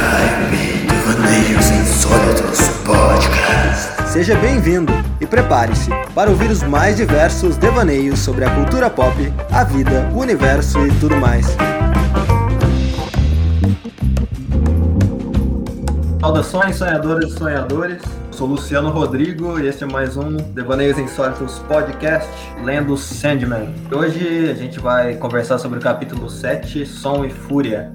Hype Devaneios Insólitos Podcast. Seja bem-vindo e prepare-se para ouvir os mais diversos devaneios sobre a cultura pop, a vida, o universo e tudo mais. Saudações, sonhadoras e sonhadores. Sou Luciano Rodrigo e este é mais um Devaneios Insólitos Podcast, lendo Sandman. Hoje a gente vai conversar sobre o capítulo 7, Som e Fúria.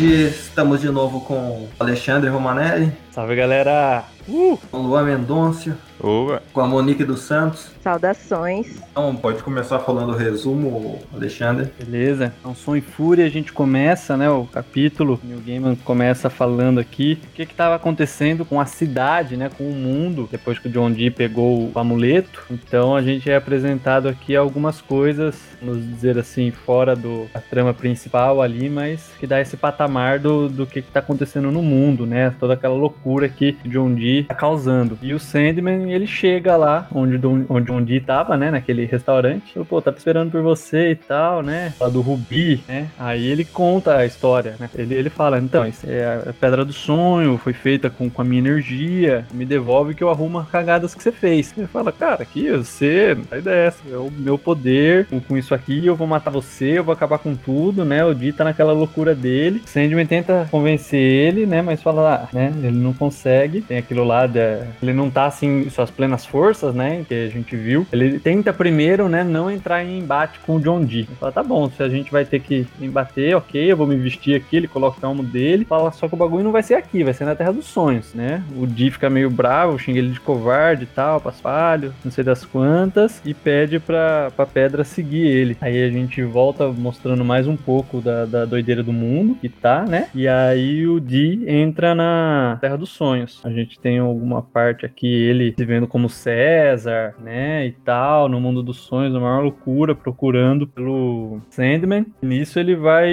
Hoje estamos de novo com Alexandre Romanelli, Salve galera! Uh! com Luan Mendoncio, Opa! com a Monique dos Santos. Saudações. Então, pode começar falando o resumo, Alexandre. Beleza? Então, Som e Fúria, a gente começa, né, o capítulo. O Neil Gaiman começa falando aqui o que estava acontecendo com a cidade, né, com o mundo, depois que o John Dee pegou o amuleto. Então, a gente é apresentado aqui algumas coisas, vamos dizer assim, fora do, da trama principal ali, mas que dá esse patamar do, do que está acontecendo no mundo, né, toda aquela loucura que o John Dee tá causando. E o Sandman, ele chega lá onde, onde o John Dee tava, né, naquele restaurante. Falou, pô, tá esperando por você e tal, né? Lá do Rubi, né? Aí ele conta a história, né? Ele, ele fala, então, isso é a pedra do sonho, foi feita com, com a minha energia, me devolve que eu arrumo as cagadas que você fez. Ele fala, cara, aqui você, sai dessa, é o meu poder, com, isso aqui eu vou matar você, eu vou acabar com tudo, né? O Dee tá naquela loucura dele. Sandman tenta convencer ele, né? Mas fala, ah, né? Ele não consegue. Tem aquilo lá, da- ele não tá assim, suas plenas forças, né? Que a gente viu. Ele tenta primeiro, né? Não entrar em embate com o John Dee. Fala, tá bom, se a gente vai ter que embater, ok, eu vou me vestir aqui. Ele coloca o elmo dele. Fala, só que o bagulho não vai ser aqui, vai ser na Terra dos Sonhos, né? O Dee fica meio bravo, xinga ele de covarde e tal, paspalho, não sei das quantas. E pede pra, pra pedra seguir ele. Aí a gente volta mostrando mais um pouco da, da doideira do mundo que tá, né? E aí o Dee entra na Terra dos Sonhos. A gente tem alguma parte aqui, ele se vendo como César, né? E tal, no mundo dos sonhos, a maior loucura, procurando pelo Sandman. E nisso ele vai.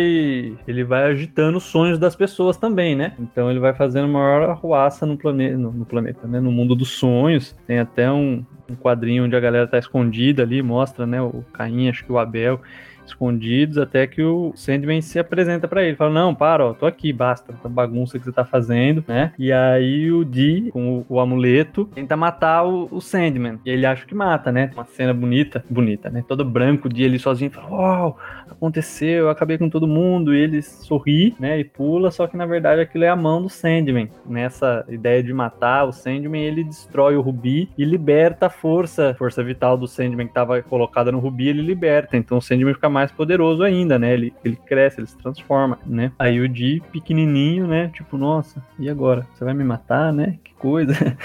Ele vai agitando os sonhos das pessoas também, né? Então ele vai fazendo maior arruaça no planeta, no, no planeta, né? No mundo dos sonhos. Tem até um, um quadrinho onde a galera tá escondida ali, mostra, né? O Caim, acho que o Abel escondidos até que o Sandman se apresenta pra ele, fala: "Não, para, ó, tô aqui, basta, essa bagunça que você tá fazendo", né? E aí o Dee, com o, o amuleto, tenta matar o, o Sandman. E ele acha que mata, né? Uma cena bonita, bonita, né? Todo branco, o Dee ali sozinho, fala: "Uau, aconteceu, eu acabei com todo mundo". E ele sorri, né, e pula, só que na verdade aquilo é a mão do Sandman. Nessa ideia de matar o Sandman, ele destrói o Rubi e liberta a força, força vital do Sandman que tava colocada no Rubi, ele liberta. Então o Sandman fica mais poderoso ainda, né? Ele, ele cresce, ele se transforma, né? Aí o Dee, pequenininho, né? Tipo, nossa, e agora? Você vai me matar, né? Que coisa.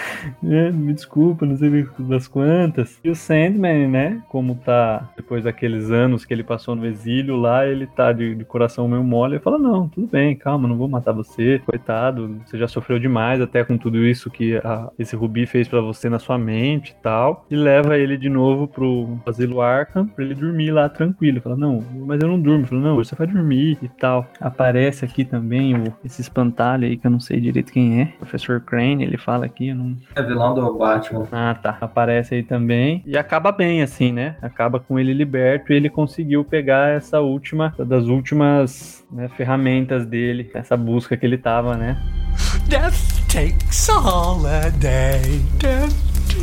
É, me desculpa, não sei das quantas. E o Sandman, né? Como tá depois daqueles anos que ele passou no exílio lá, ele tá de, de coração meio mole. Ele fala: Não, tudo bem, calma, não vou matar você. Coitado, você já sofreu demais até com tudo isso que a- esse Rubi fez pra você na sua mente e tal. E leva ele de novo pro asilo Arkham pra ele dormir lá tranquilo. Fala: Não, mas eu não durmo. Fala: Não, você vai dormir e tal. Aparece aqui também o, esse espantalho aí que eu não sei direito quem é. Professor Crane, ele fala aqui, eu não, É vilão do Batman. ah, tá. Aparece aí também. E acaba bem, assim, né? Acaba com ele liberto e ele conseguiu pegar essa última, das últimas né, ferramentas dele, essa busca que ele tava, né? Death takes a holiday. Death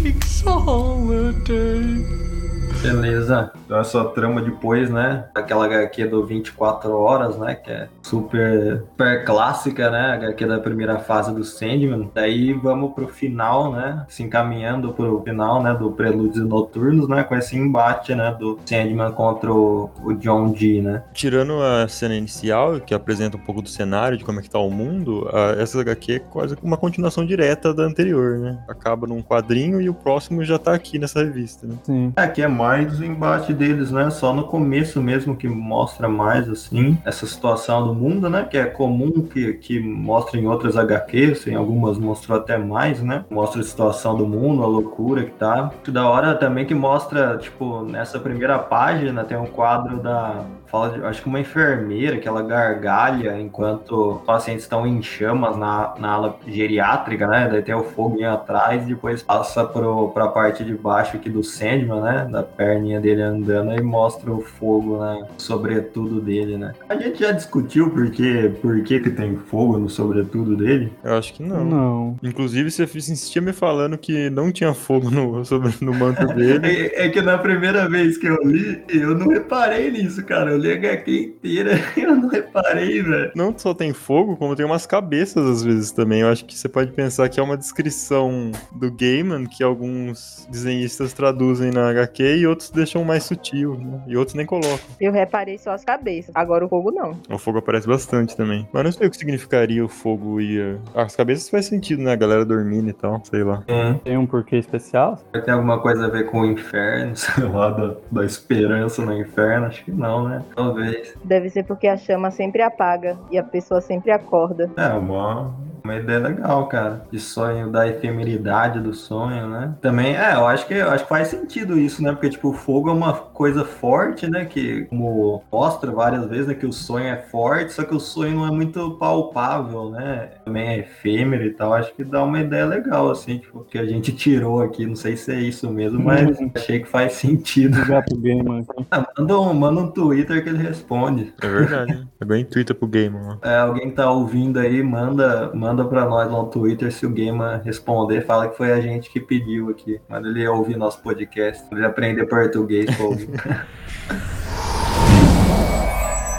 takes a holiday. Beleza. Então essa trama depois, né? Aquela HQ do 24 horas, né? Que é super, super clássica, né? HQ da primeira fase do Sandman. Daí vamos pro final, né? Se encaminhando pro final, né? Do Prelúdios Noturnos, né? Com esse embate, né? Do Sandman contra o, o John Dee, né? Tirando a cena inicial, que apresenta um pouco do cenário, de como é que tá o mundo, a- essa HQ é quase uma continuação direta da anterior, né? Acaba num quadrinho e o próximo já tá aqui nessa revista, né? Sim. Aqui é mais o embate deles, né? Só no começo mesmo que mostra mais, assim, essa situação do mundo, né? Que é comum que, que mostra em outras HQs, em algumas mostrou até mais, né? Mostra a situação do mundo, a loucura que tá. Que da hora também que mostra, tipo, nessa primeira página tem um quadro da fala de, acho que uma enfermeira que ela gargalha enquanto os pacientes estão em chamas na, na ala geriátrica, né? Daí tem o fogo atrás e depois passa pro, pra parte de baixo aqui do Sandman, né? Da perninha dele andando e mostra o fogo, né? Sobretudo dele, né? A gente já discutiu por que, por que, que tem fogo no sobretudo dele. Eu acho que não. Não. Inclusive, você insistia me falando que não tinha fogo no, sobre, no manto dele. É, é que na primeira vez que eu li, eu não reparei nisso, cara. Eu li a HQ inteira e eu não reparei, velho. Não só tem fogo, como tem umas cabeças às vezes também. Eu acho que você pode pensar que é uma descrição do Gaiman que alguns desenhistas traduzem na HQ e outros deixam mais sutil, né? E outros nem colocam. Eu reparei só as cabeças. Agora o fogo não. O fogo aparece bastante também. Mas não sei o que significaria o fogo e. a- As cabeças faz sentido, né? A galera dormindo e tal, sei lá. Tem um porquê especial? Tem alguma coisa a ver com o inferno, sei lá, da, da esperança no inferno? Acho que não, né? Talvez. Deve ser porque a chama sempre apaga e a pessoa sempre acorda. É, uma, uma ideia legal, cara. De sonho, da efemeridade do sonho, né? Também, é, eu acho que eu acho que faz sentido isso, né? Porque, tipo, o fogo é uma coisa forte, né? Que, como mostra várias vezes, né? Que o sonho é forte, só que o sonho não é muito palpável, né? Também é efêmero e tal. Acho que dá uma ideia legal, assim, tipo, que a gente tirou aqui. Não sei se é isso mesmo, mas achei que faz sentido. Gaiman. então. Ah, manda, um, manda um Twitter que ele responde. É verdade. né? É bem Twitter pro game, mano. É, alguém que tá ouvindo aí, manda, manda pra nós lá no Twitter se o Gamer responder, fala que foi a gente que pediu aqui. Manda ele ouvir nosso podcast, ele aprender português.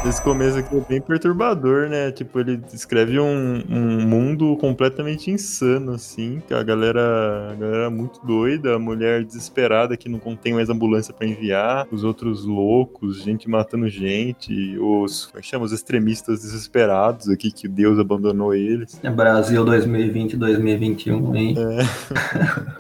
Esse começo aqui é bem perturbador, né? Tipo, ele descreve um, um mundo completamente insano, assim. Que a galera, a galera muito doida, a mulher desesperada que não tem mais ambulância pra enviar, os outros loucos, gente matando gente, os, como é chama? Os extremistas desesperados aqui, que Deus abandonou eles. É Brasil 2020, 2021, hein?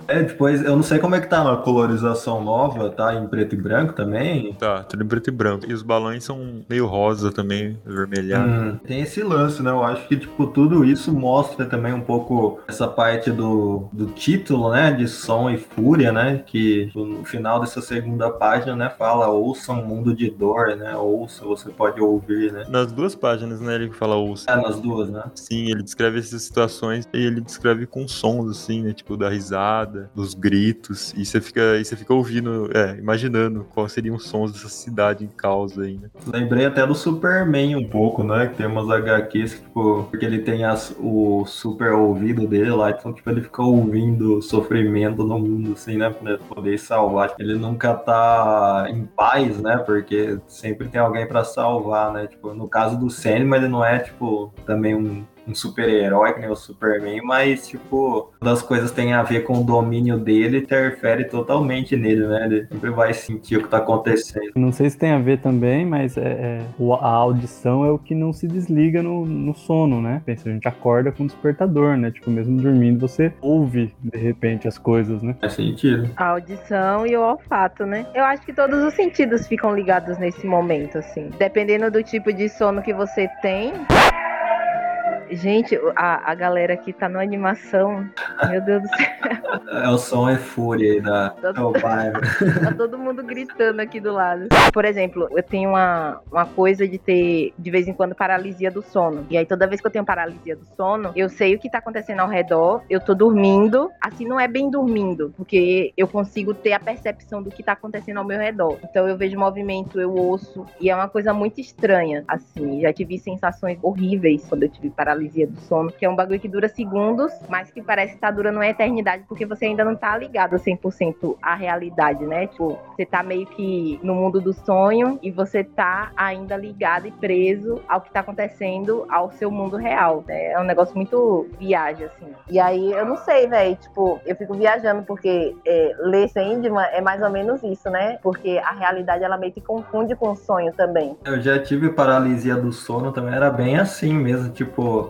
É. depois, eu não sei como é que tá a colorização nova, tá em preto e branco também. Tá, tudo em preto e branco. E os balões são meio rosa também, avermelhado. Hum, tem esse lance, né? Eu acho que, tipo, tudo isso mostra também um pouco essa parte do, do título, né? De som e fúria, né? Que no final dessa segunda página, né? Fala, ouça um mundo de dor, né? Ouça, você pode ouvir, né? Nas duas páginas, né, ele fala ouça. É, nas duas, né? Sim, ele descreve essas situações e ele descreve com sons, assim, né? Tipo, da risada, dos gritos. E você fica, e você fica ouvindo, é, imaginando quais seriam os sons dessa cidade em causa aí, né? Lembrei até do Superman um pouco, né? Que tem umas HQs que, tipo, porque ele tem as, o super ouvido dele lá, então, tipo, ele fica ouvindo sofrimento no mundo, assim, né? Pra poder salvar. Ele nunca tá em paz, né? Porque sempre tem alguém pra salvar, né? Tipo, no caso do Sandman, ele não é, tipo, também um um super-herói, que nem o Superman, mas, tipo, quando as coisas têm a ver com o domínio dele, interfere totalmente nele, né? Ele sempre vai sentir o que tá acontecendo. Não sei se tem a ver também, mas é, é- o- a audição é o que não se desliga no, no sono, né? Pensa, a gente acorda com despertador, né? Tipo, mesmo dormindo, você ouve de repente as coisas, né? Faz sentido. A audição e o olfato, né? Eu acho que todos os sentidos ficam ligados nesse momento, assim. Dependendo do tipo de sono que você tem. Gente, a, a galera aqui tá numa animação. Meu Deus do céu. É o som e fúria aí da meu pai. Tá todo mundo gritando aqui do lado. Por exemplo, eu tenho uma, uma coisa de ter, de vez em quando, paralisia do sono. E aí, toda vez que eu tenho paralisia do sono, eu sei o que tá acontecendo ao redor, eu tô dormindo. Assim, não é bem dormindo, porque eu consigo ter a percepção do que tá acontecendo ao meu redor. Então, eu vejo movimento, eu ouço. E é uma coisa muito estranha, assim. Já tive sensações horríveis quando eu tive paralisia do sono, que é um bagulho que dura segundos, mas que parece que tá durando uma eternidade, porque você ainda não tá ligado 100% à realidade, né? Tipo, você tá meio que no mundo do sonho e você tá ainda ligado e preso ao que tá acontecendo ao seu mundo real. né? É um negócio muito viagem, assim. E aí, eu não sei, velho, tipo, eu fico viajando porque é, ler Sandman é mais ou menos isso, né? Porque a realidade, ela meio que confunde com o sonho também. Eu já tive paralisia do sono também, era bem assim mesmo, tipo,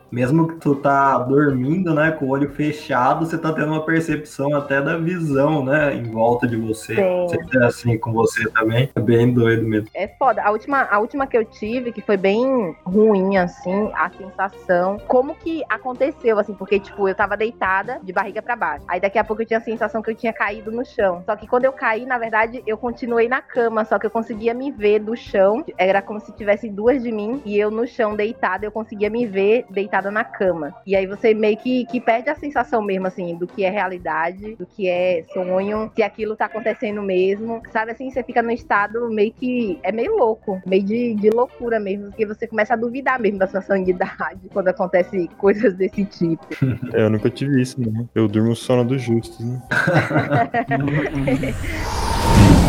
mesmo que tu tá dormindo, né, com o olho fechado, você tá tendo uma percepção até da visão, né, em volta de você. Você é assim com você também. É bem doido mesmo. É foda. A última, a última que eu tive, que foi bem ruim, assim, a sensação. Como que aconteceu, assim, porque, tipo, eu tava deitada de barriga pra baixo. Aí daqui a pouco eu tinha a sensação que eu tinha caído no chão. Só que quando eu caí, na verdade, eu continuei na cama, só que eu conseguia me ver do chão. Era como se tivesse duas de mim e eu no chão deitada, eu conseguia me ver deitada na cama. E aí você meio que, que perde a sensação mesmo, assim, do que é realidade, do que é sonho, se aquilo tá acontecendo mesmo. Sabe assim, você fica num estado meio que. É meio louco, meio de, de loucura mesmo, porque você começa a duvidar mesmo da sua sanidade quando acontece coisas desse tipo. É, eu nunca tive isso, né? Eu durmo o sono dos justos, né?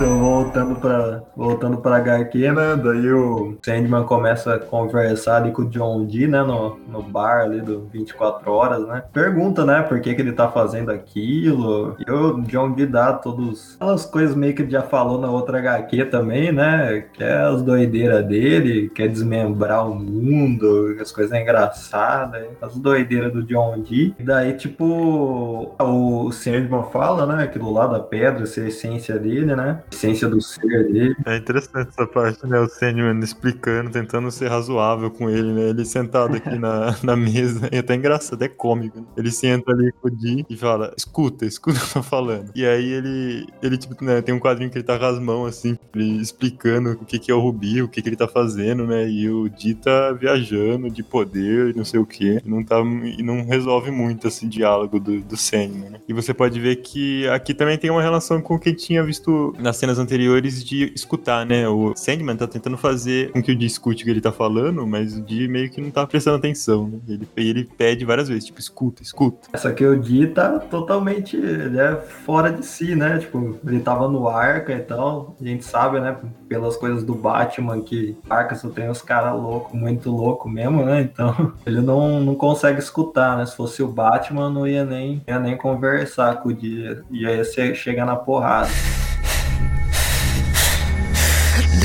Então, voltando pra, voltando pra HQ, né? Daí o Sandman começa a conversar ali com o John Dee, né? No, no bar ali do 24 Horas, né? Pergunta, né? Por que, que ele tá fazendo aquilo. E o John Dee dá todas as coisas meio que ele já falou na outra HQ também, né? Que é as doideiras dele, quer desmembrar o mundo, as coisas engraçadas, as doideiras do John Dee. E daí, tipo, o Sandman fala, né? Aquilo lá da pedra, ser a essência dele, né? Essência do ser dele. É interessante essa parte, né? O Sandman explicando, tentando ser razoável com ele, né? Ele sentado aqui na, na mesa. É até engraçado, é cômico. Né? Ele senta ali com o Dee e fala: escuta, escuta o que eu tô falando. E aí ele, ele tipo, né, tem um quadrinho que ele tá com as mãos, assim, explicando o que, que é o Rubi, o que, que ele tá fazendo, né? E o Dee tá viajando de poder e não sei o que. Não, tá, e não resolve muito esse diálogo do, do Sandman, né? E você pode ver que aqui também tem uma relação com o que tinha visto nas cenas anteriores de escutar, né? O Sandman tá tentando fazer com que o Dee escute o que ele tá falando, mas o Dee meio que não tá prestando atenção, né? Ele, ele pede várias vezes, tipo, escuta, escuta. Essa aqui o Dee tá totalmente é fora de si, né? Tipo, ele tava no Arca e tal. A gente sabe, né? Pelas coisas do Batman que Arca só tem os caras loucos, muito louco mesmo, né? Então ele não, não consegue escutar, né? Se fosse o Batman, não ia nem, ia nem conversar com o Dee. Ia ser, chegar na porrada.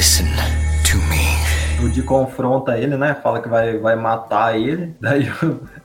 Listen to me. O Dee confronta ele, né? Fala que vai, vai matar ele. Daí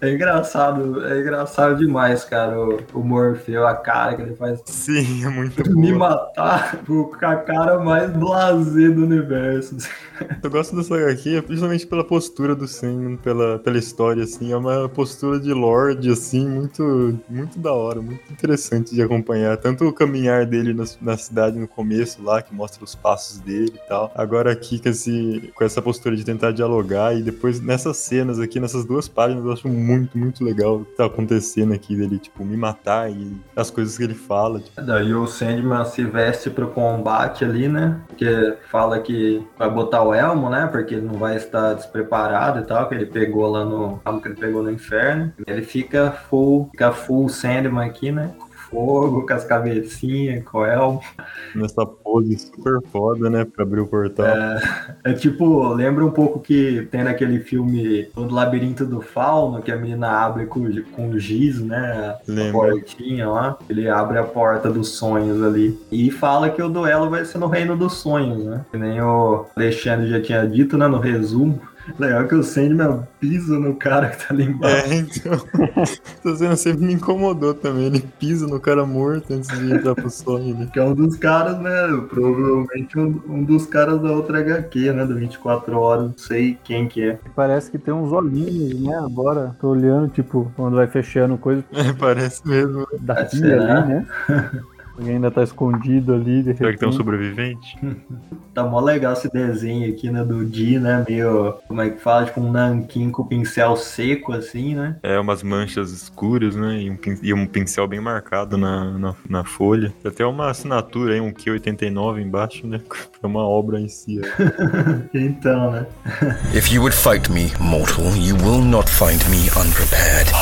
é engraçado, é engraçado demais, cara. O, o Morfeu, a cara que ele faz. Sim, é muito Me boa. matar com a cara mais blasé do universo. Eu gosto dessa HQ, principalmente pela postura do Sandman, pela, pela história, assim. É uma postura de Lorde, assim, muito, muito da hora, muito interessante de acompanhar. Tanto o caminhar dele na, na cidade no começo lá, que mostra os passos dele e tal. Agora aqui com, esse, com essa postura de tentar dialogar e depois nessas cenas aqui, nessas duas páginas, eu acho muito, muito legal o que tá acontecendo aqui dele, tipo, me matar e as coisas que ele fala. Tipo, Daí o Sandman se veste pro combate ali, né? Porque fala que vai botar o elmo, né? Porque ele não vai estar despreparado e tal, que ele pegou lá no. que ele pegou no inferno. Ele fica full, fica full Sandman aqui, né? Fogo, com as cabecinhas, com o elmo. nessa pose super foda, né, pra abrir o portal. É tipo, lembra um pouco que tem naquele filme O Labirinto do Fauno, que a menina abre com, com o giz, né? A Lembra. portinha lá. Ele abre a porta dos sonhos ali. E fala que o duelo vai ser no Reino dos Sonhos, né? Que nem o Alexandre já tinha dito, né? No resumo. Legal que o Sandman pisa no cara que tá ali embaixo. É, então. Essa cena sempre me incomodou também. Ele pisa no cara morto antes de entrar pro sonho, né? Que é um dos caras, né? Provavelmente um, um dos caras da outra HQ, né? Do 24 horas. Não sei quem que é. Parece que tem uns olhinhos, né? Agora, tô olhando, tipo, quando vai fechando coisa É, parece mesmo. daqui Será? ali, né? Alguém ainda tá escondido ali, de Será que tem um sobrevivente? Tá mó legal esse desenho aqui, né? Do Di, né? Meio, como é que fala? Tipo um nanquim com pincel seco, assim, né? É, umas manchas escuras, né? E um, e um pincel bem marcado na, na, na folha. Tem até uma assinatura aí, um Q89 embaixo, né? É uma obra em si. Então, né? If you would fight me, mortal, you will not find me unprepared,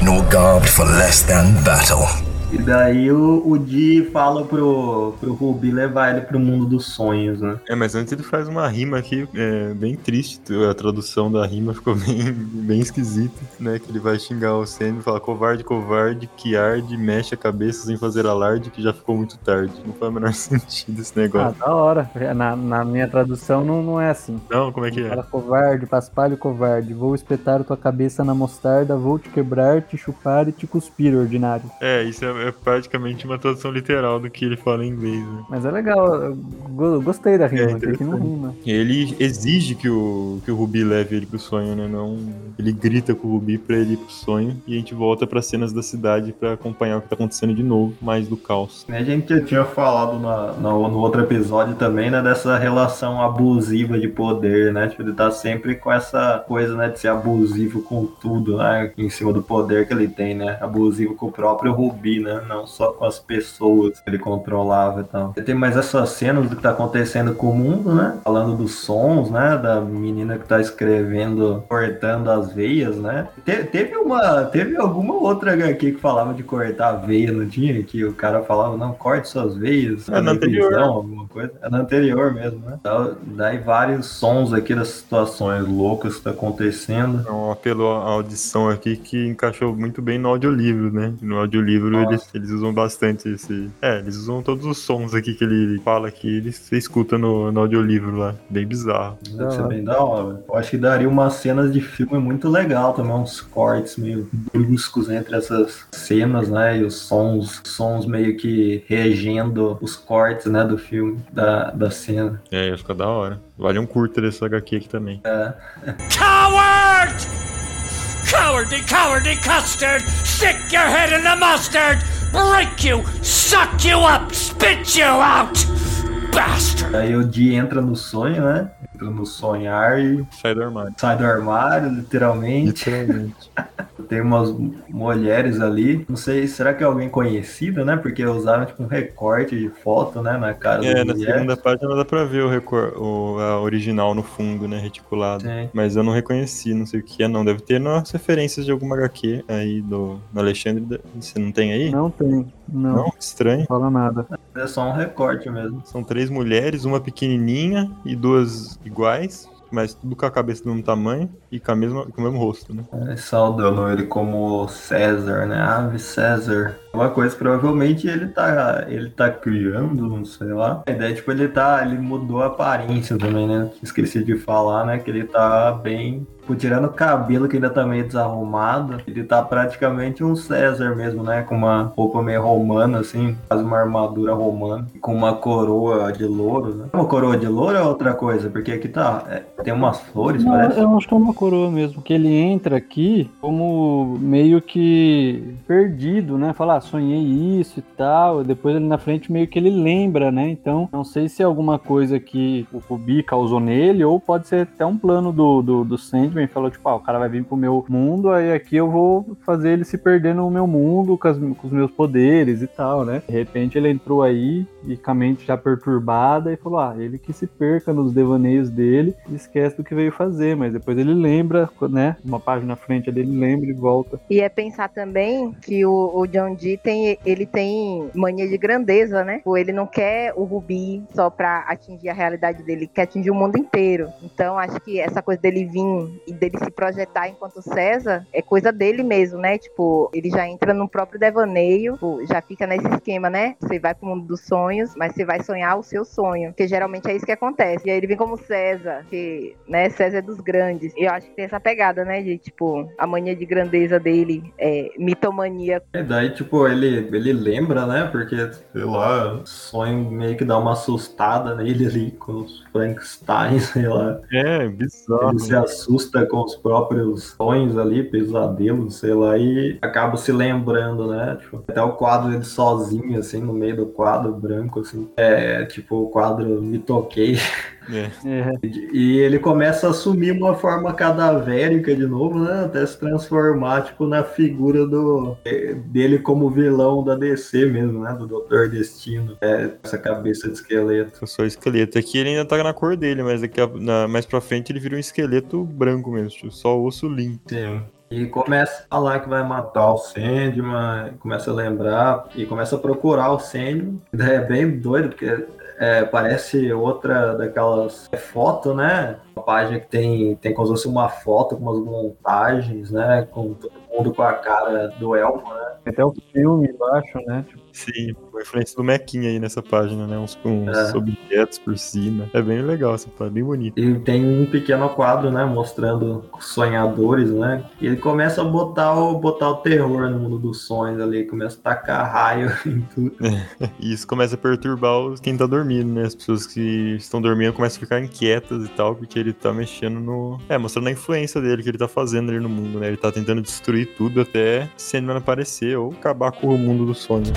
nor garbed for less than battle. E daí o, o Di fala pro, pro Ruby levar ele pro mundo dos sonhos, né? É, mas antes ele faz uma rima aqui é, bem triste. A tradução da rima ficou bem, bem esquisita, né? Que ele vai xingar o Sandy e fala covarde, covarde, que arde, mexe a cabeça sem fazer alarde, que já ficou muito tarde. Não faz o menor sentido esse Ah, negócio. da hora. Na, na minha tradução não, não é assim. Não, como é que é? Fala covarde, paspalho covarde, vou espetar tua cabeça na mostarda, vou te quebrar, te chupar e te cuspir, ordinário. É, isso é, é praticamente uma tradução literal do que ele fala em inglês, né? Mas é legal, eu go- gostei da rima, É, que não rima. Ele exige que o, que o Ruby leve ele pro sonho, né? Não, ele grita com o Ruby pra ele ir pro sonho e a gente volta pra cenas da cidade pra acompanhar o que tá acontecendo de novo, mais do caos. A gente já tinha falado na, no, no outro episódio também, né, dessa relação abusiva de poder, né? Tipo, ele tá sempre com essa coisa, né, de ser abusivo com tudo, né? Em cima do poder que ele tem, né? Abusivo com o próprio Rubi, né? Não só com as pessoas que ele controlava e tal. Tem mais essas cenas do que tá acontecendo com o mundo, né? Falando dos sons, né? Da menina que tá escrevendo, cortando as veias, né? Te- teve uma. Teve alguma outra HQ que falava de cortar a veia, não tinha? Que o cara falava, não, corte suas veias. É, na anterior. visão, alguma coisa. É na anterior mesmo, né? Dá- Daí vários sons aqui das situações loucas que tá acontecendo. É um apelo à audição aqui que encaixou muito bem no audiolivro, né? No audiolivro Nossa. Eles, eles usam bastante esse. É, eles usam todos os sons aqui que ele fala aqui, eles, você escuta no, no audiolivro lá. Bem bizarro. Deve ser bem da hora. Eu acho que daria umas cenas de filme muito legal também, uns cortes meio bruscos entre essas cenas, né? E os sons, sons meio que regendo os cortes, né, do filme, da, da cena. É, ia ficar da hora. Vale um curta dessa HQ aqui também. Coward! Cowardly, cowardly custard! Stick your head in the mustard! Break you! Suck you up! Spit you out! Bastard! Aí o Di entra no sonho, né? Entra no sonhar e Sai do armário. sai do armário, literalmente. Literalmente. Tem umas mulheres ali. Não sei, será que é alguém conhecido, né? Porque usaram tipo um recorte de foto, né? Na cara É, da na mulher. segunda página dá pra ver o, recor o a original no fundo, né? Reticulado. Sim. Mas eu não reconheci, não sei o que é, não. Deve ter nas referências de alguma HQ aí do, do Alexandre. Você não tem aí? Não tem, não, Não? Estranho. não fala nada. É só um recorte mesmo. São três mulheres, uma pequenininha e duas iguais, mas tudo com a cabeça do mesmo tamanho e com, a mesma, com o mesmo rosto, né? É, saudando ele como César, né? Ave César. Uma coisa, provavelmente ele tá, ele tá criando, não sei lá. A ideia, tipo, ele tá, ele mudou a aparência também, né? Esqueci de falar, né? Que ele tá bem, tipo, tirando o cabelo que ainda tá meio desarrumado, ele tá praticamente um César mesmo, né? Com uma roupa meio romana, assim, quase uma armadura romana, com uma coroa de louro, né? Uma coroa de louro é outra coisa, porque aqui tá, é, tem umas flores, Não, parece. eu acho que é uma coroa mesmo, que ele entra aqui como meio que perdido, né? Fala, ah, sonhei isso e tal. Depois ele na frente meio que ele lembra, né? Então, não sei se é alguma coisa que o Rubi causou nele, ou pode ser até um plano do, do, do Sandman. Falou, tipo, ah, o cara vai vir pro meu mundo, aí aqui eu vou fazer ele se perder no meu mundo com, as- com os meus poderes e tal, né? De repente ele entrou aí e com a mente já perturbada e falou, ah, ele que se perca nos devaneios dele e esquece do que veio fazer, mas depois ele lembra, né? Uma página na frente dele lembra e volta. E é pensar também que o, o John Dee tem, ele tem mania de grandeza, né? Tipo, Ele não quer o Rubi só pra atingir a realidade dele, ele quer atingir o mundo inteiro. Então acho que essa coisa dele vir e dele se projetar enquanto César é coisa dele mesmo, né? Tipo, ele já entra no próprio devaneio, tipo, já fica nesse esquema, né? Você vai pro mundo dos sonhos, mas você vai sonhar o seu sonho, porque geralmente é isso que acontece. E aí ele vem como César, que, né, César é dos grandes. E eu acho que tem essa pegada, né, de tipo, a mania de grandeza dele, é, mitomania. E daí, tipo, ele, ele lembra, né? Porque, sei lá, o sonho meio que dá uma assustada nele ali com os Frankenstein, sei lá. É, bizarro. Ele se assusta com os próprios sonhos ali, pesadelos, sei lá, e acaba se lembrando, né? Tipo, até o quadro dele sozinho, assim, no meio do quadro branco, assim. É, tipo, o quadro Me Toquei. É. É, E ele começa a assumir uma forma cadavérica de novo, né? Até se transformar, tipo, na figura do eh, dele como vilão da DC mesmo, né? Do Doutor Destino. É, essa cabeça de esqueleto. Eu sou esqueleto. Aqui ele ainda tá na cor dele, mas daqui a, na- mais pra frente ele vira um esqueleto branco mesmo, tipo, só osso limpo. Sim. E começa a falar que vai matar o Sandman, começa a lembrar e começa a procurar o Sandman. É bem doido, porque é, parece outra daquelas fotos, né? Uma página que tem, tem como se fosse uma foto com umas montagens, né? Com mundo com a cara do elfo, né? Tem até o filme embaixo, né? Tipo, Sim, a influência do Mequinha aí nessa página, né? Uns, uns É. objetos por cima. É bem legal essa página, bem bonita. E tem um pequeno quadro, né, mostrando os sonhadores, né? E ele começa a botar o, botar o terror no mundo dos sonhos ali, começa a tacar raio em tudo. E isso começa a perturbar os- quem tá dormindo, né? As pessoas que estão dormindo começam a ficar inquietas e tal, porque ele tá mexendo no. É, mostrando a influência dele que ele tá fazendo ali no mundo, né? Ele tá tentando destruir tudo até Sandman aparecer ou acabar com o mundo do sonho.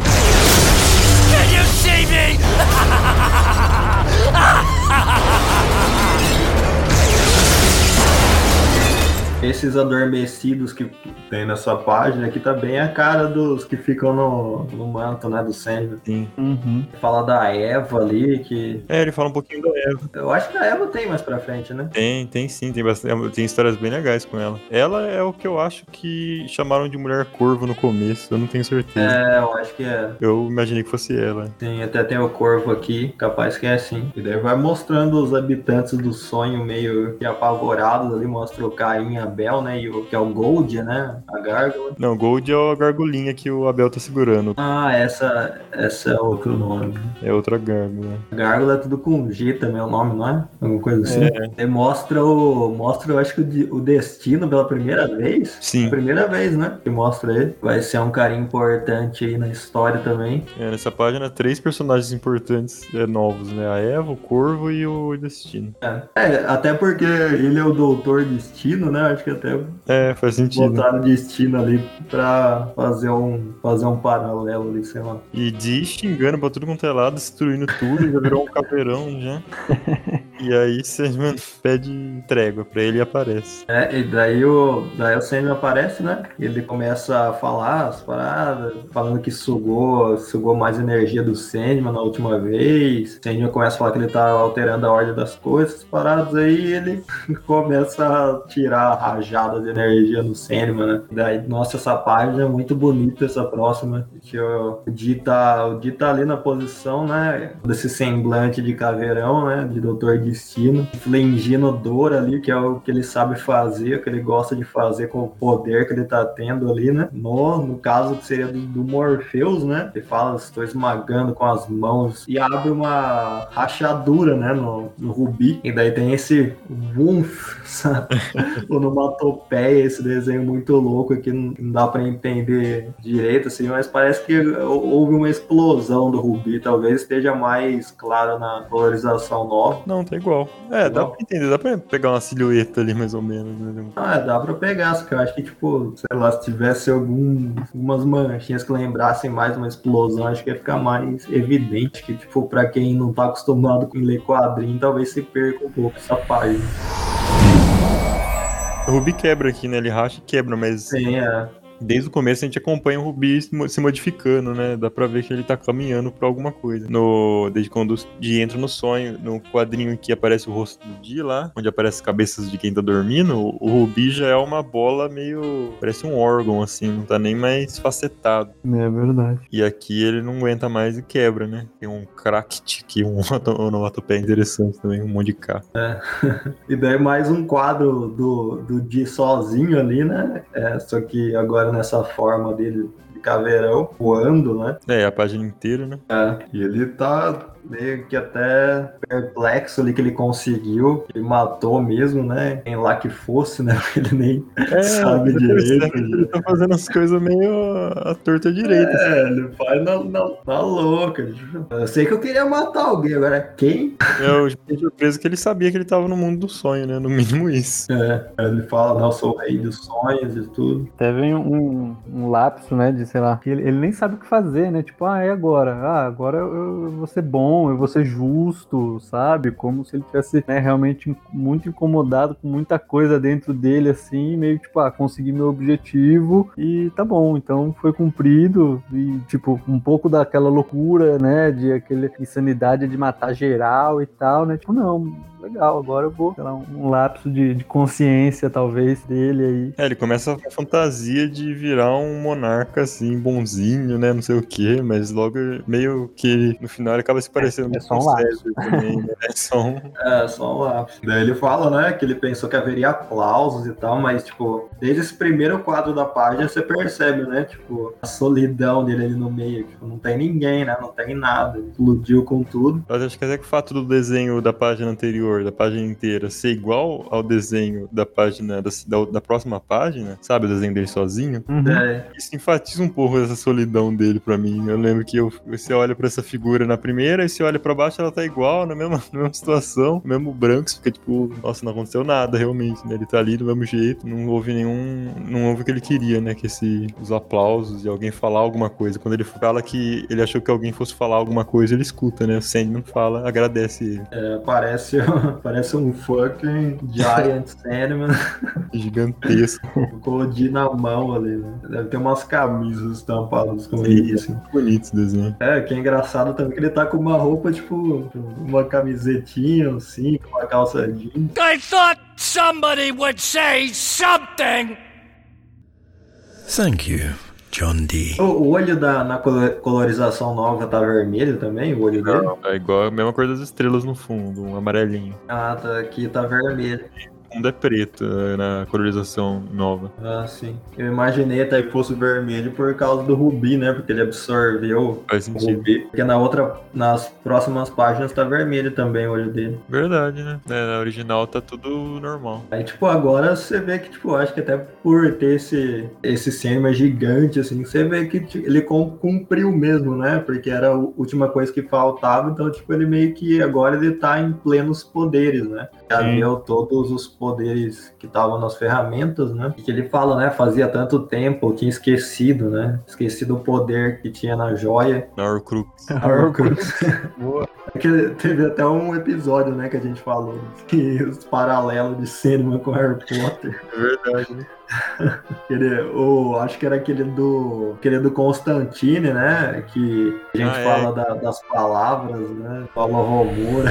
Esses adormecidos que tem nessa página aqui tá bem a cara dos que ficam no, no manto, né, do Sandman. Sim. uhum. Fala da Eva ali, que É, ele fala um pouquinho da Eva. eu acho que a Eva tem mais pra frente, né? Tem, tem sim, tem, bastante, tem histórias bem legais com ela. Ela é o que eu acho que chamaram de mulher corvo no começo, eu não tenho certeza. É, eu acho que é. Eu imaginei que fosse ela. Tem, até tem o corvo aqui, capaz que é assim. E daí vai mostrando os habitantes do sonho meio que apavorados ali, mostra o Caim e Abel, né? E o que é o Gold, né? A gárgula. Não, Gold é a gargolinha que o Abel tá segurando. Ah, essa, essa é outro nome. É outra gárgula. Gárgula é tudo com G também, é o nome, não é? Alguma coisa assim. É. Mostra o. Mostra, eu acho que o, o destino pela primeira vez. Sim. Primeira vez, né? Que mostra ele. Vai ser um cara importante aí na história também. É, nessa página, três personagens importantes é, novos, né? A Eva, o Corvo e o Destino. É. É, até porque ele é o doutor destino, né? Acho que até É, faz sentido. botaram destino ali pra fazer um, fazer um paralelo ali, sei lá. E Di xingando pra tudo quanto é lado, destruindo tudo, já virou um caveirão já. E aí Sandman pede trégua pra ele e aparece. É, e daí o, daí o Sandman aparece, né? Ele começa a falar as paradas, falando que sugou, sugou mais energia do Sandman na última vez. O Sandman começa a falar que ele tá alterando a ordem das coisas, as paradas, aí ele começa a tirar rajadas de energia no Sandman, né? Daí, nossa, essa página é muito bonita, essa próxima. Que o Di tá, o Di tá ali na posição, né? Desse semblante de caveirão, né? De Doutor Destino, infligindo dor ali, que é o que ele sabe fazer, o que ele gosta de fazer com o poder que ele tá tendo ali, né? No, no caso que seria do, do Morpheus, né? Ele fala, estou esmagando com as mãos e abre uma rachadura, né? No, no rubi. E daí tem esse wumf, sabe? onomatopeia, esse desenho muito louco aqui, não dá pra entender direito, assim, mas parece que houve uma explosão do rubi, talvez esteja mais claro na colorização nova. Não, tá igual. É, dá Igual. pra entender, dá pra pegar uma silhueta ali mais ou menos. Né? Ah, dá pra pegar, só que eu acho que, tipo, sei lá, se tivesse algum, algumas manchinhas que lembrassem mais uma explosão, acho que ia ficar mais evidente que, tipo, pra quem não tá acostumado com ler quadrinho, talvez se perca um pouco essa página. O Rubi quebra aqui, né? Ele racha e quebra, mas Sim, é. Desde o começo a gente acompanha o Rubi se mo- se modificando, né? Dá pra ver que ele tá caminhando pra alguma coisa. No, desde quando o Di entra no sonho, no quadrinho que aparece o rosto do Di lá, onde aparece as cabeças de quem tá dormindo, o, Rubi já é uma bola meio. parece um órgão, assim, não tá nem mais facetado. É verdade. E aqui ele não aguenta mais e quebra, né? Tem um cracked aqui, um onomatopeia interessante também, um monte de K. E daí mais um quadro do, do Di sozinho ali, né? É, só que agora nessa forma dele de caveirão, voando, né? É, a página inteira, né? É, e ele tá meio que até perplexo ali que ele conseguiu. Ele matou mesmo, né? Quem lá que fosse, né? Ele nem É, sabe direito. Ele tá fazendo as coisas meio à torta direita. É, ele faz na, na, na louca. Eu sei que eu queria matar alguém, agora quem? Eu fiquei surpreso que ele sabia que ele tava no mundo do sonho, né? No mínimo isso. É, ele fala, não, eu sou o rei dos sonhos e tudo. Até vem um, um lapso, né? De sei lá. que Ele, ele nem sabe o que fazer, né? Tipo, ah, é agora. Ah, agora eu, eu vou ser bom, bom, eu vou ser justo, sabe? Como se ele tivesse né, realmente muito incomodado com muita coisa dentro dele, assim, meio tipo, ah, consegui meu objetivo e tá bom, então foi cumprido e, tipo, um pouco daquela loucura, né, de aquela insanidade de matar geral e tal, né? Tipo, não, legal, agora eu vou, sei lá, um lapso de, de consciência, talvez, dele aí. É, ele começa a fantasia de virar um monarca, assim, bonzinho, né, não sei o quê, mas logo meio que no final ele acaba se parecendo É só um lapso. também, né? É só um... É, só um lápis. Daí ele fala, né, que ele pensou que haveria aplausos e tal, mas, tipo, desde esse primeiro quadro da página você percebe, né, tipo, a solidão dele ali no meio, tipo, não tem ninguém, né, não tem nada, ele explodiu com tudo. Mas acho que até que o fato do desenho da página anterior, da página inteira, ser igual ao desenho da página, da, da, da próxima página, sabe, o desenho dele sozinho, Uhum. É, isso enfatiza um pouco essa solidão dele pra mim. Eu lembro que eu, você olha pra essa figura na primeira e você olha pra baixo, ela tá igual, na mesma, na mesma situação, mesmo branco, você fica tipo, nossa, não aconteceu nada realmente, né? Ele tá ali do mesmo jeito, não houve nenhum, não houve o que ele queria, né? Que esse, os aplausos e alguém falar alguma coisa. Quando ele fala que ele achou que alguém fosse falar alguma coisa, ele escuta, né? O Sandman fala, agradece ele. é, parece, parece um fucking Giant Sandman Gigantesco, D na mão ali, né? Deve ter umas camisas estampadas com ele, assim. bonito esse desenho. É, que é engraçado também que ele tá com uma roupa, tipo, uma camisetinha, assim, com uma calça jeans. I thought somebody would say something! Thank you, John D. O, o olho da, na colo- colorização nova tá vermelho também, o olho dele? Não, é igual a mesma cor das estrelas no fundo, um amarelinho. Ah, tá aqui, tá vermelho. O fundo é preto eh, na colorização nova. Ah, sim. Eu imaginei até que fosse vermelho por causa do rubi, né? Porque ele absorveu Faz o rubi. Porque na outra, nas próximas páginas tá vermelho também o olho dele. Verdade, né? É, na original tá tudo normal. Aí, tipo, agora você vê que, tipo, acho que até por ter esse, esse cinema gigante, assim, você vê que tipo, ele cum- cumpriu mesmo, né? Porque era a última coisa que faltava, então, tipo, ele meio que agora ele tá em plenos poderes, né? Já viu todos os poderes que estavam nas ferramentas, né? E que ele fala, né? Fazia tanto tempo, eu tinha esquecido, né? Esquecido o poder que tinha na joia. Na Horcrux. Boa. Que teve até um episódio, né, que a gente falou que os paralelos de cinema com Harry Potter. É verdade, né? Aquele, o, acho que era aquele do, aquele do Constantine, né? Que a gente Ah, é. fala da- das palavras, né? Paulo Romura.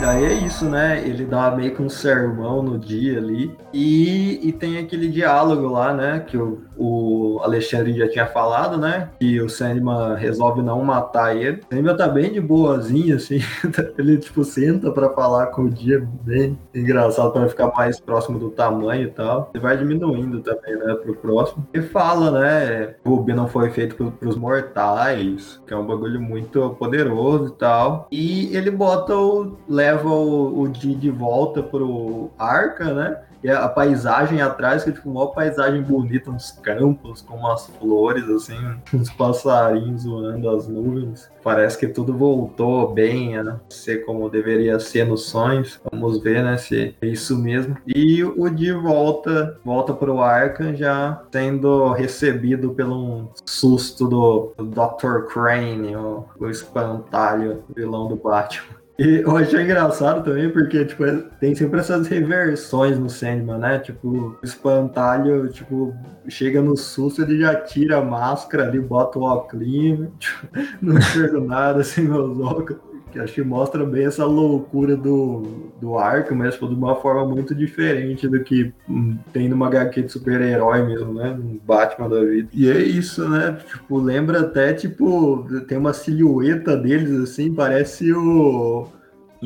Daí é isso, né? Ele dá meio que um sermão no dia ali. E, e tem aquele diálogo lá, né? Que o, o Alexandre já tinha falado, né? Que o Sandman resolve não matar ele. O Sandman tá bem de boazinha, assim. ele, tipo, senta pra falar com o dia bem engraçado pra ficar mais próximo do tamanho e tal. Ele vai diminuindo também, né? Pro próximo. E fala, né? O Rubi não foi feito pro, pros mortais, que é um bagulho muito poderoso e tal. E ele bota o. leva o, o Di de volta pro Arca, né? E a paisagem atrás, que é tipo uma paisagem bonita, uns campos com umas flores, assim, uns passarinhos voando as nuvens. Parece que tudo voltou bem a ser como deveria ser nos sonhos. Vamos ver, né, se é isso mesmo. E o Di volta, volta pro Arkham já sendo recebido pelo um susto do, do Dr. Crane, o, o espantalho, vilão do Batman. E eu achei engraçado também, porque, tipo, tem sempre essas reversões no Sandman, né? Tipo, o espantalho, tipo, chega no susto, ele já tira a máscara ali, bota o óculos, tipo, não enxergo nada sem meus óculos. Que acho que mostra bem essa loucura do, do arco, mas tipo, de uma forma muito diferente do que hum, tem numa HQ de super-herói mesmo, né? Um Batman da vida. E é isso, né? Tipo, lembra até, tipo, tem uma silhueta deles assim, parece o.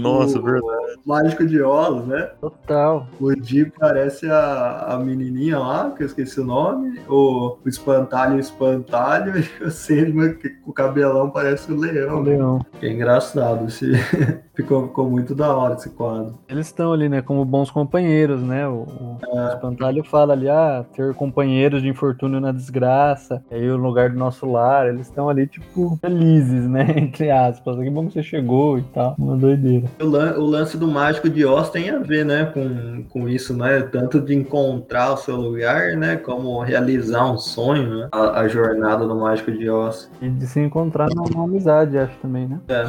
Nossa, o verdade. Mágico de Oz, né? Total. O Di parece a, a menininha lá, que eu esqueci o nome. O, o espantalho, o espantalho. E o Sandman, que com o cabelão parece o leão. Leão. É engraçado esse Ficou, ficou muito da hora esse quadro. Eles estão ali, né, como bons companheiros, né? O, o É. espantalho fala ali, ah, ter companheiros de infortúnio na desgraça, e aí o lugar do nosso lar, eles estão ali, tipo, felizes, né? Entre aspas. Que bom que você chegou e tal. Uma doideira. O, lan- o lance do mágico de Oz tem a ver, né, com, com isso, né? Tanto de encontrar o seu lugar, né? Como realizar um sonho, né? A, a jornada do mágico de Oz. E de se encontrar numa amizade, acho também, né? É.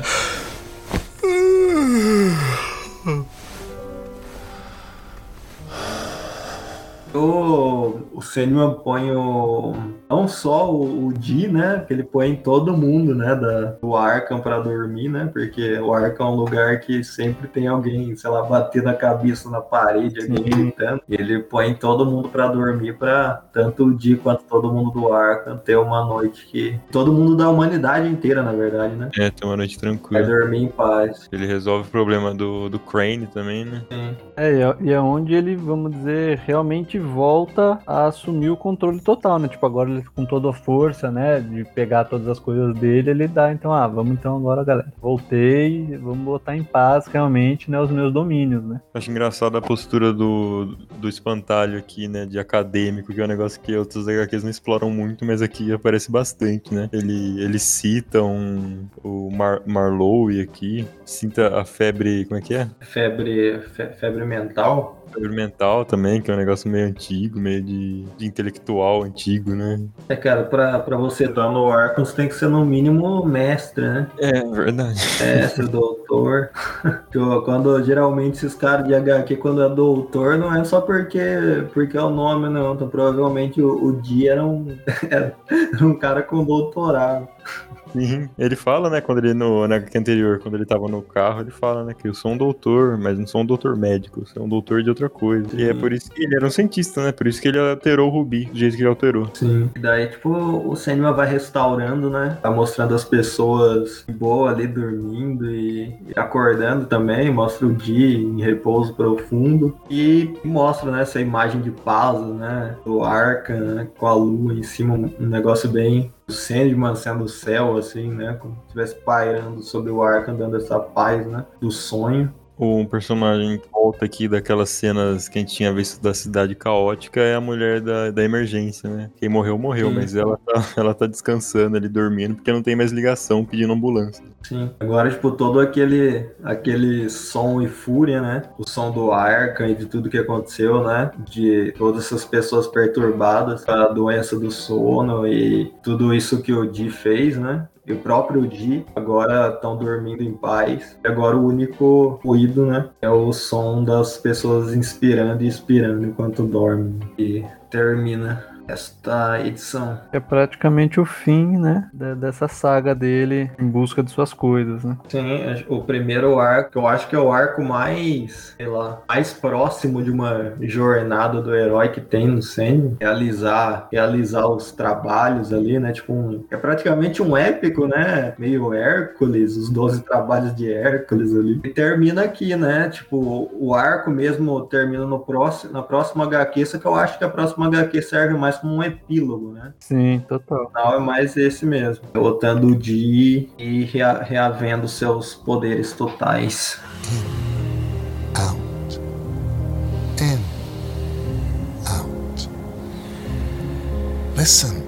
O, o Sandman põe o, não só o, o Dee, né? Que ele põe todo mundo, né? Da, do Arkham pra dormir, né? Porque o Arkham é um lugar que sempre tem alguém, sei lá, batendo a cabeça na parede, alguém gritando. Ele põe todo mundo pra dormir pra tanto o Dee quanto todo mundo do Arkham ter uma noite que. Todo mundo da humanidade inteira, na verdade, né? É, tem uma noite Vai tranquila. dormir em paz. Ele resolve o problema do, do Crane também, né? Sim. É, e é- e é onde ele, vamos dizer, realmente volta a assumir o controle total, né? Tipo, agora ele com toda a força, né? De pegar todas as coisas dele, ele dá, então, ah, vamos então agora, galera. Voltei, vamos botar em paz realmente, né? Os meus domínios, né? Acho engraçado a postura do, do espantalho aqui, né? De acadêmico, que é um negócio que outros HQs não exploram muito, mas aqui aparece bastante, né? Ele, ele cita um, o Mar, Marlowe aqui, cita a febre, como é que é? Febre, fe- febre mental. Febre mental também, que é um negócio meio antigo, meio de, de intelectual antigo, né? É, cara, pra, pra você estar no Arkham, você tem que ser no mínimo mestre, né? É, verdade. Mestre, doutor. Tipo, quando geralmente esses caras de HQ, quando é doutor, não é só porque, porque é o nome, não. Então, provavelmente o, o Dia era um, era um cara com doutorado. Sim, ele fala, né, quando ele no na anterior, quando ele tava no carro, ele fala, né, que eu sou um doutor, mas não sou um doutor médico, eu sou um doutor de outra coisa. E é Sim. por isso que ele era um cientista, né? Por isso que ele alterou o Rubi do jeito que ele alterou. Sim. E daí, tipo, o cinema vai restaurando, né? Tá mostrando as pessoas de boa ali dormindo e, acordando também. Mostra o dia em repouso profundo. E mostra, né, essa imagem de paz, né? Do Arca, né? Com a lua em cima, um negócio bem. Sandman sendo o céu, assim, né? Como se estivesse pairando sobre o Arca, dando essa paz, né? Do sonho. Um personagem volta aqui daquelas cenas que a gente tinha visto da cidade caótica é a mulher da, da emergência, né? Quem morreu, morreu, Sim. mas ela tá, ela tá descansando ali, dormindo, porque não tem mais ligação pedindo ambulância. Sim. Agora, tipo, todo aquele, aquele som e fúria, né? O som do Arca e de tudo que aconteceu, né? De todas essas pessoas perturbadas, a doença do sono e tudo isso que o Di fez, né? E o próprio Di agora estão dormindo em paz. E agora o único ruído, né? É o som das pessoas inspirando e expirando enquanto dormem. E termina esta edição. É praticamente o fim, né? de- dessa saga dele em busca de suas coisas, né? Sim, o primeiro arco, eu acho que é o arco mais, sei lá, mais próximo de uma jornada do herói que tem no Sandman. Realizar, realizar os trabalhos ali, né? Tipo, um, é praticamente um épico, né? Meio Hércules, os 12 trabalhos de Hércules ali. E termina aqui, né? Tipo, o arco mesmo termina no próximo, na próxima HQ, só que eu acho que a próxima HQ serve mais como um epílogo, né? Sim, total. final é mais esse mesmo. Derrotando o Di e rea- reavendo seus poderes totais. out, in, out. Listen.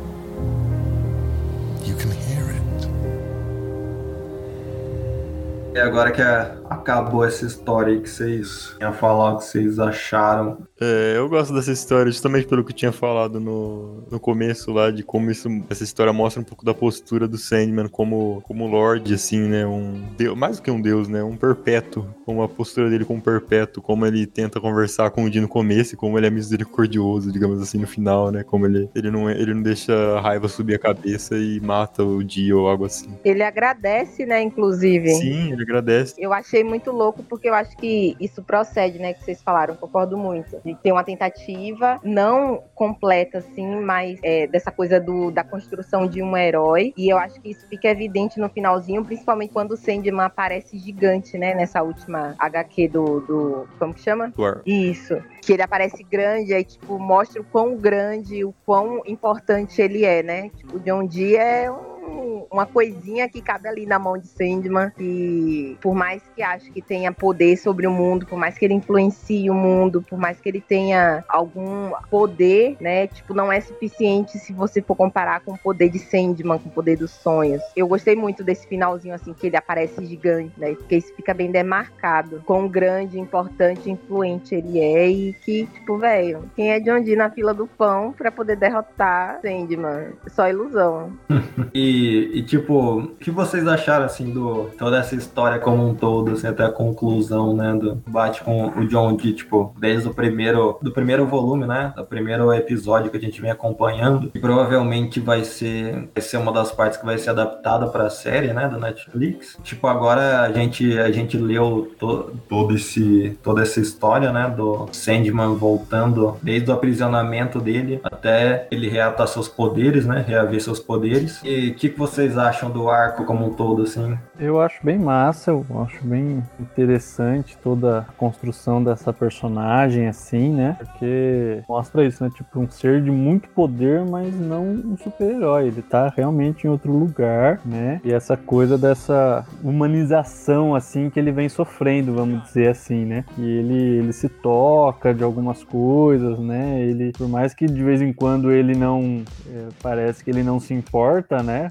E agora que a- acabou essa história aí que vocês iam falar, o que vocês acharam. É, eu gosto dessa história, justamente pelo que eu tinha falado no, no começo lá, de como isso, essa história mostra um pouco da postura do Sandman como, como Lorde, assim, né? Um deus, mais do que um deus, né? Um perpétuo, como a postura dele como perpétuo, como ele tenta conversar com o Dee no começo e como ele é misericordioso, digamos assim, no final, né? Como ele, ele, não, ele não deixa a raiva subir a cabeça e mata o Dee ou algo assim. Ele agradece, né, inclusive. Sim, ele agradece. Eu achei muito louco porque eu acho que isso procede, né, que vocês falaram, concordo muito. De ter uma tentativa não completa, assim, mas é, dessa coisa do, da construção de um herói. E eu acho que isso fica evidente no finalzinho, principalmente quando o Sandman aparece gigante, né, nessa última HQ do, do como que chama? do ar. Isso. Que ele aparece grande, aí, tipo, mostra o quão grande, o quão importante ele é, né? Tipo, o John Dee é um um- uma coisinha que cabe ali na mão de Sandman, que por mais que ache que tenha poder sobre o mundo, por mais que ele influencie o mundo, por mais que ele tenha algum poder, né, tipo, não é suficiente se você for comparar com o poder de Sandman, com o poder dos sonhos. Eu gostei muito desse finalzinho, assim, que ele aparece gigante, né, porque isso fica bem demarcado, quão grande, importante, influente ele é e que, tipo, velho, quem é John Dee na fila do pão pra poder derrotar Sandman? Só ilusão. E, e, tipo, o que vocês acharam, assim, do toda essa história como um todo, assim, até a conclusão, né, do bate com o John Dee, tipo, desde o primeiro, do primeiro volume, né, do primeiro episódio que a gente vem acompanhando, e provavelmente vai ser, vai ser uma das partes que vai ser adaptada pra série, né, da Netflix. Tipo, agora a gente, a gente leu to, todo esse, toda essa história, né, do Sandman voltando desde o aprisionamento dele até ele reatar seus poderes, né, reaver seus poderes. E que, que vocês acham do arco como um todo, assim? Eu acho bem massa, eu acho bem interessante toda a construção dessa personagem, assim, né? Porque mostra isso, né? Tipo, um ser de muito poder, mas não um super-herói. Ele tá realmente em outro lugar, né? E essa coisa dessa humanização, assim, que ele vem sofrendo, vamos dizer assim, né? E ele, ele se toca de algumas coisas, né? Ele, por mais que de vez em quando ele não. é, parece que ele não se importa, né?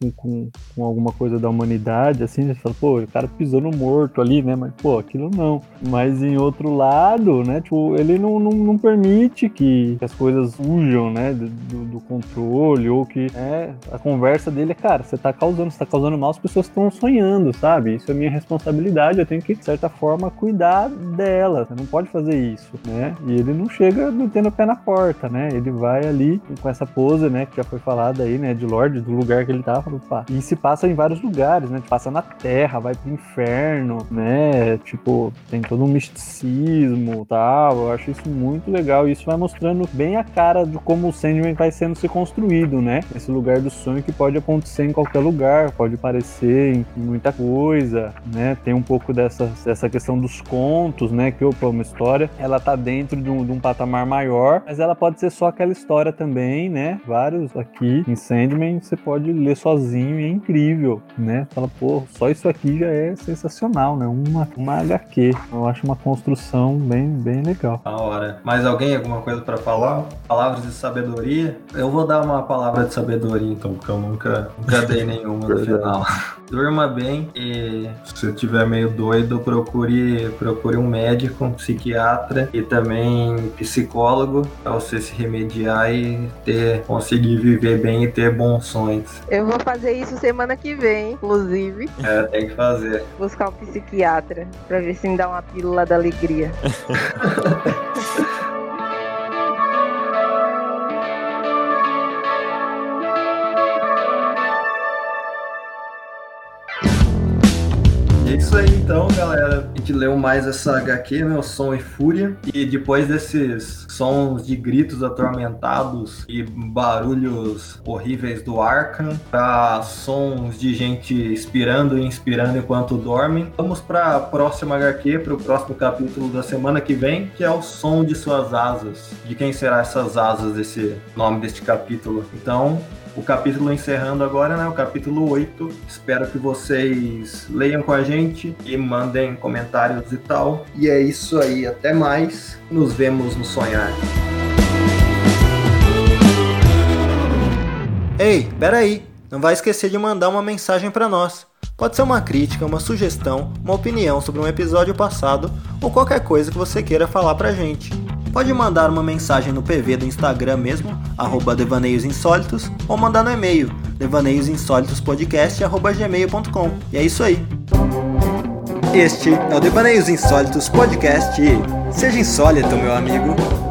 com, com, com alguma coisa da humanidade, assim, você fala, pô, o cara pisou no morto ali, né? Mas, pô, aquilo não. Mas em outro lado, né? Tipo, ele não, não, não permite que as coisas fujam, né? Do, do- controle, ou que né, a conversa dele é, cara, você tá causando, você tá causando mal, as pessoas estão sonhando, sabe? Isso é minha responsabilidade, eu tenho que, de certa forma, cuidar dela. Você não pode fazer isso, né? E ele não chega metendo o pé na porta, né? Ele vai ali com essa pose, né? Que já foi falada aí, né? De Lorde, do lugar que ele tá, pá. E se passa em vários lugares, né? Passa na Terra, vai pro inferno, né? Tipo, tem todo um misticismo tal. Eu acho isso muito legal. E isso vai mostrando bem a cara de como o Sandman vai sendo se construído, né? Esse lugar do sonho que pode acontecer em qualquer lugar, pode aparecer em muita coisa, né? Tem um pouco dessa, dessa questão dos contos, né? Que opa, uma história, ela tá dentro de um, de um patamar maior, mas ela pode ser só aquela história também, né? Vários aqui em Sandman você pode ler sozinho e é incrível, né? Fala, pô, só isso aqui já é sensacional, né? Uma, uma HQ. Eu acho uma construção bem, bem legal. Da hora. Mais alguém, alguma coisa pra falar? Palavras de sabedoria? Eu vou dar uma palavra de sabedoria, então, porque eu nunca, nunca dei nenhuma no final. Durma bem e se você estiver meio doido, procure, procure um médico, um psiquiatra e também psicólogo pra você se remediar e ter, conseguir viver bem e ter bons sonhos. Eu vou fazer isso semana que vem, inclusive. É, tem que fazer. Buscar um psiquiatra pra ver se me dá uma pílula da alegria. isso aí então, galera. A gente leu mais essa HQ, né? O Som e Fúria. E depois desses sons de gritos atormentados e barulhos horríveis do Arkham, pra sons de gente expirando e inspirando enquanto dorme, vamos pra próxima HQ, pro próximo capítulo da semana que vem, que é o som de suas asas. De quem será essas asas desse nome deste capítulo? Então, o capítulo encerrando agora, né? O capítulo 8. Espero que vocês leiam com a gente e mandem comentários e tal. E é isso aí. Até mais. Nos vemos no sonhar. Ei, peraí, não vai esquecer de mandar uma mensagem para nós. Pode ser uma crítica, uma sugestão, uma opinião sobre um episódio passado ou qualquer coisa que você queira falar pra gente. Pode mandar uma mensagem no PV do Instagram mesmo, arroba Devaneios Insólitos, ou mandar no e-mail, devaneiosinsólitospodcast.gmail.com. E é isso aí. Este é o Devaneios Insólitos Podcast. Seja insólito, meu amigo.